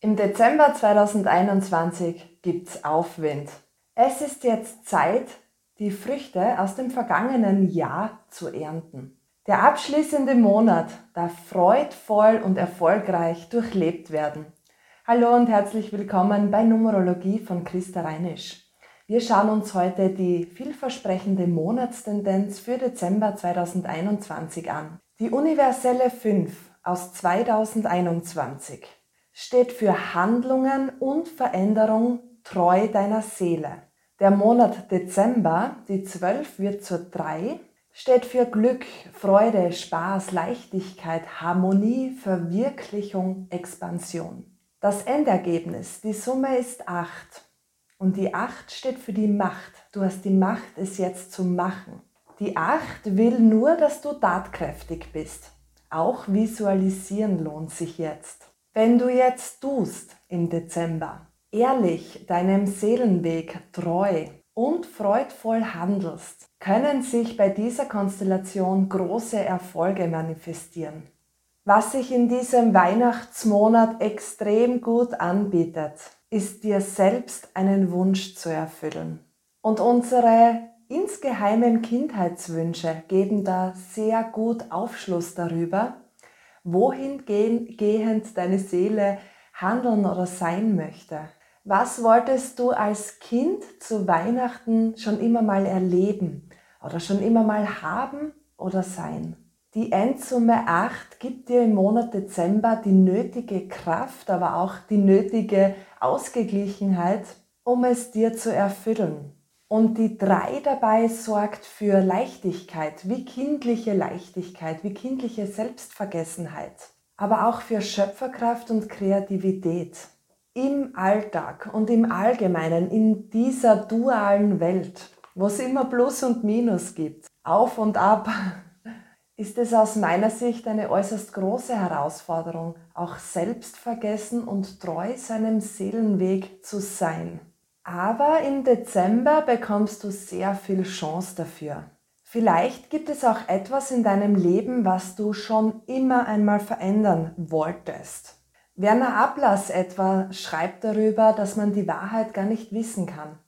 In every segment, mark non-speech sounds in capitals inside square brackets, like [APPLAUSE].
Im Dezember 2021 gibt's Aufwind. Es ist jetzt Zeit, die Früchte aus dem vergangenen Jahr zu ernten. Der abschließende Monat darf freudvoll und erfolgreich durchlebt werden. Hallo und herzlich willkommen bei Numerologie von Christa Reinisch. Wir schauen uns heute die vielversprechende Monatstendenz für Dezember 2021 an. Die universelle 5 aus 2021 steht für Handlungen und Veränderung treu deiner Seele. Der Monat Dezember, die 12 wird zur 3, steht für Glück, Freude, Spaß, Leichtigkeit, Harmonie, Verwirklichung, Expansion. Das Endergebnis, die Summe ist 8. Und die 8 steht für die Macht. Du hast die Macht, es jetzt zu machen. Die 8 will nur, dass du tatkräftig bist. Auch visualisieren lohnt sich jetzt. Wenn du jetzt tust im Dezember, ehrlich deinem Seelenweg treu und freudvoll handelst, können sich bei dieser Konstellation große Erfolge manifestieren. Was sich in diesem Weihnachtsmonat extrem gut anbietet, ist dir selbst einen Wunsch zu erfüllen. Und unsere insgeheimen Kindheitswünsche geben da sehr gut Aufschluss darüber, wohin gehend deine Seele handeln oder sein möchte. Was wolltest du als Kind zu Weihnachten schon immer mal erleben oder schon immer mal haben oder sein? Die Endsumme 8 gibt dir im Monat Dezember die nötige Kraft, aber auch die nötige Ausgeglichenheit, um es dir zu erfüllen. Und die drei dabei sorgt für Leichtigkeit, wie kindliche Leichtigkeit, wie kindliche Selbstvergessenheit, aber auch für Schöpferkraft und Kreativität. Im Alltag und im Allgemeinen, in dieser dualen Welt, wo es immer Plus und Minus gibt, auf und ab, [LAUGHS] ist es aus meiner Sicht eine äußerst große Herausforderung, auch selbstvergessen und treu seinem Seelenweg zu sein. Aber im Dezember bekommst du sehr viel Chance dafür. Vielleicht gibt es auch etwas in deinem Leben, was du schon immer einmal verändern wolltest. Werner Ablass etwa schreibt darüber, dass man die Wahrheit gar nicht wissen kann.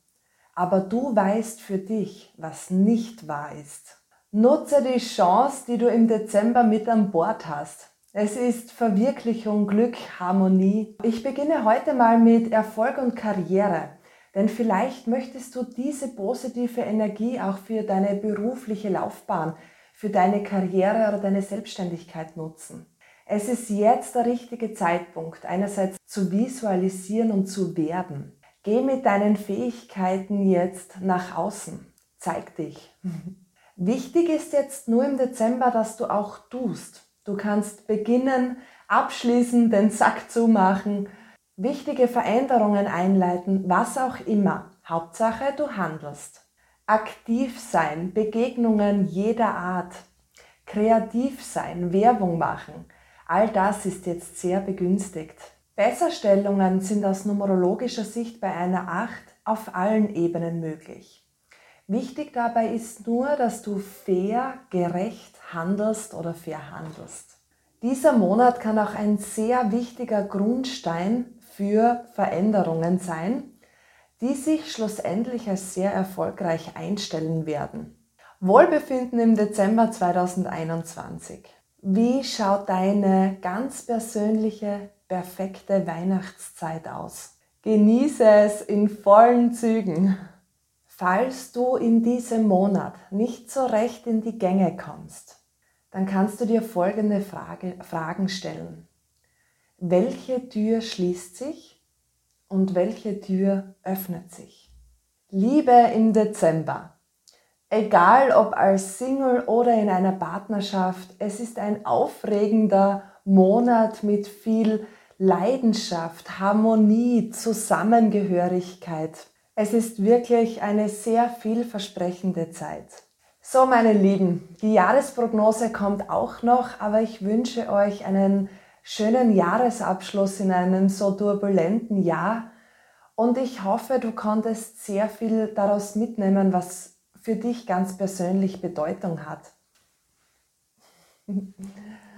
Aber du weißt für dich, was nicht wahr ist. Nutze die Chance, die du im Dezember mit an Bord hast. Es ist Verwirklichung, Glück, Harmonie. Ich beginne heute mal mit Erfolg und Karriere. Denn vielleicht möchtest du diese positive Energie auch für deine berufliche Laufbahn, für deine Karriere oder deine Selbstständigkeit nutzen. Es ist jetzt der richtige Zeitpunkt, einerseits zu visualisieren und zu werden. Geh mit deinen Fähigkeiten jetzt nach außen. Zeig dich. [LAUGHS] Wichtig ist jetzt nur im Dezember, dass du auch tust. Du kannst beginnen, abschließen, den Sack zumachen wichtige Veränderungen einleiten, was auch immer. Hauptsache, du handelst. Aktiv sein, Begegnungen jeder Art, kreativ sein, Werbung machen, all das ist jetzt sehr begünstigt. Besserstellungen sind aus numerologischer Sicht bei einer 8 auf allen Ebenen möglich. Wichtig dabei ist nur, dass du fair, gerecht handelst oder verhandelst. Dieser Monat kann auch ein sehr wichtiger Grundstein für Veränderungen sein, die sich schlussendlich als sehr erfolgreich einstellen werden. Wohlbefinden im Dezember 2021. Wie schaut deine ganz persönliche, perfekte Weihnachtszeit aus? Genieße es in vollen Zügen. Falls du in diesem Monat nicht so recht in die Gänge kommst, dann kannst du dir folgende Frage, Fragen stellen. Welche Tür schließt sich und welche Tür öffnet sich? Liebe im Dezember. Egal ob als Single oder in einer Partnerschaft, es ist ein aufregender Monat mit viel Leidenschaft, Harmonie, Zusammengehörigkeit. Es ist wirklich eine sehr vielversprechende Zeit. So, meine Lieben, die Jahresprognose kommt auch noch, aber ich wünsche euch einen schönen Jahresabschluss in einem so turbulenten Jahr. Und ich hoffe, du konntest sehr viel daraus mitnehmen, was für dich ganz persönlich Bedeutung hat. [LAUGHS]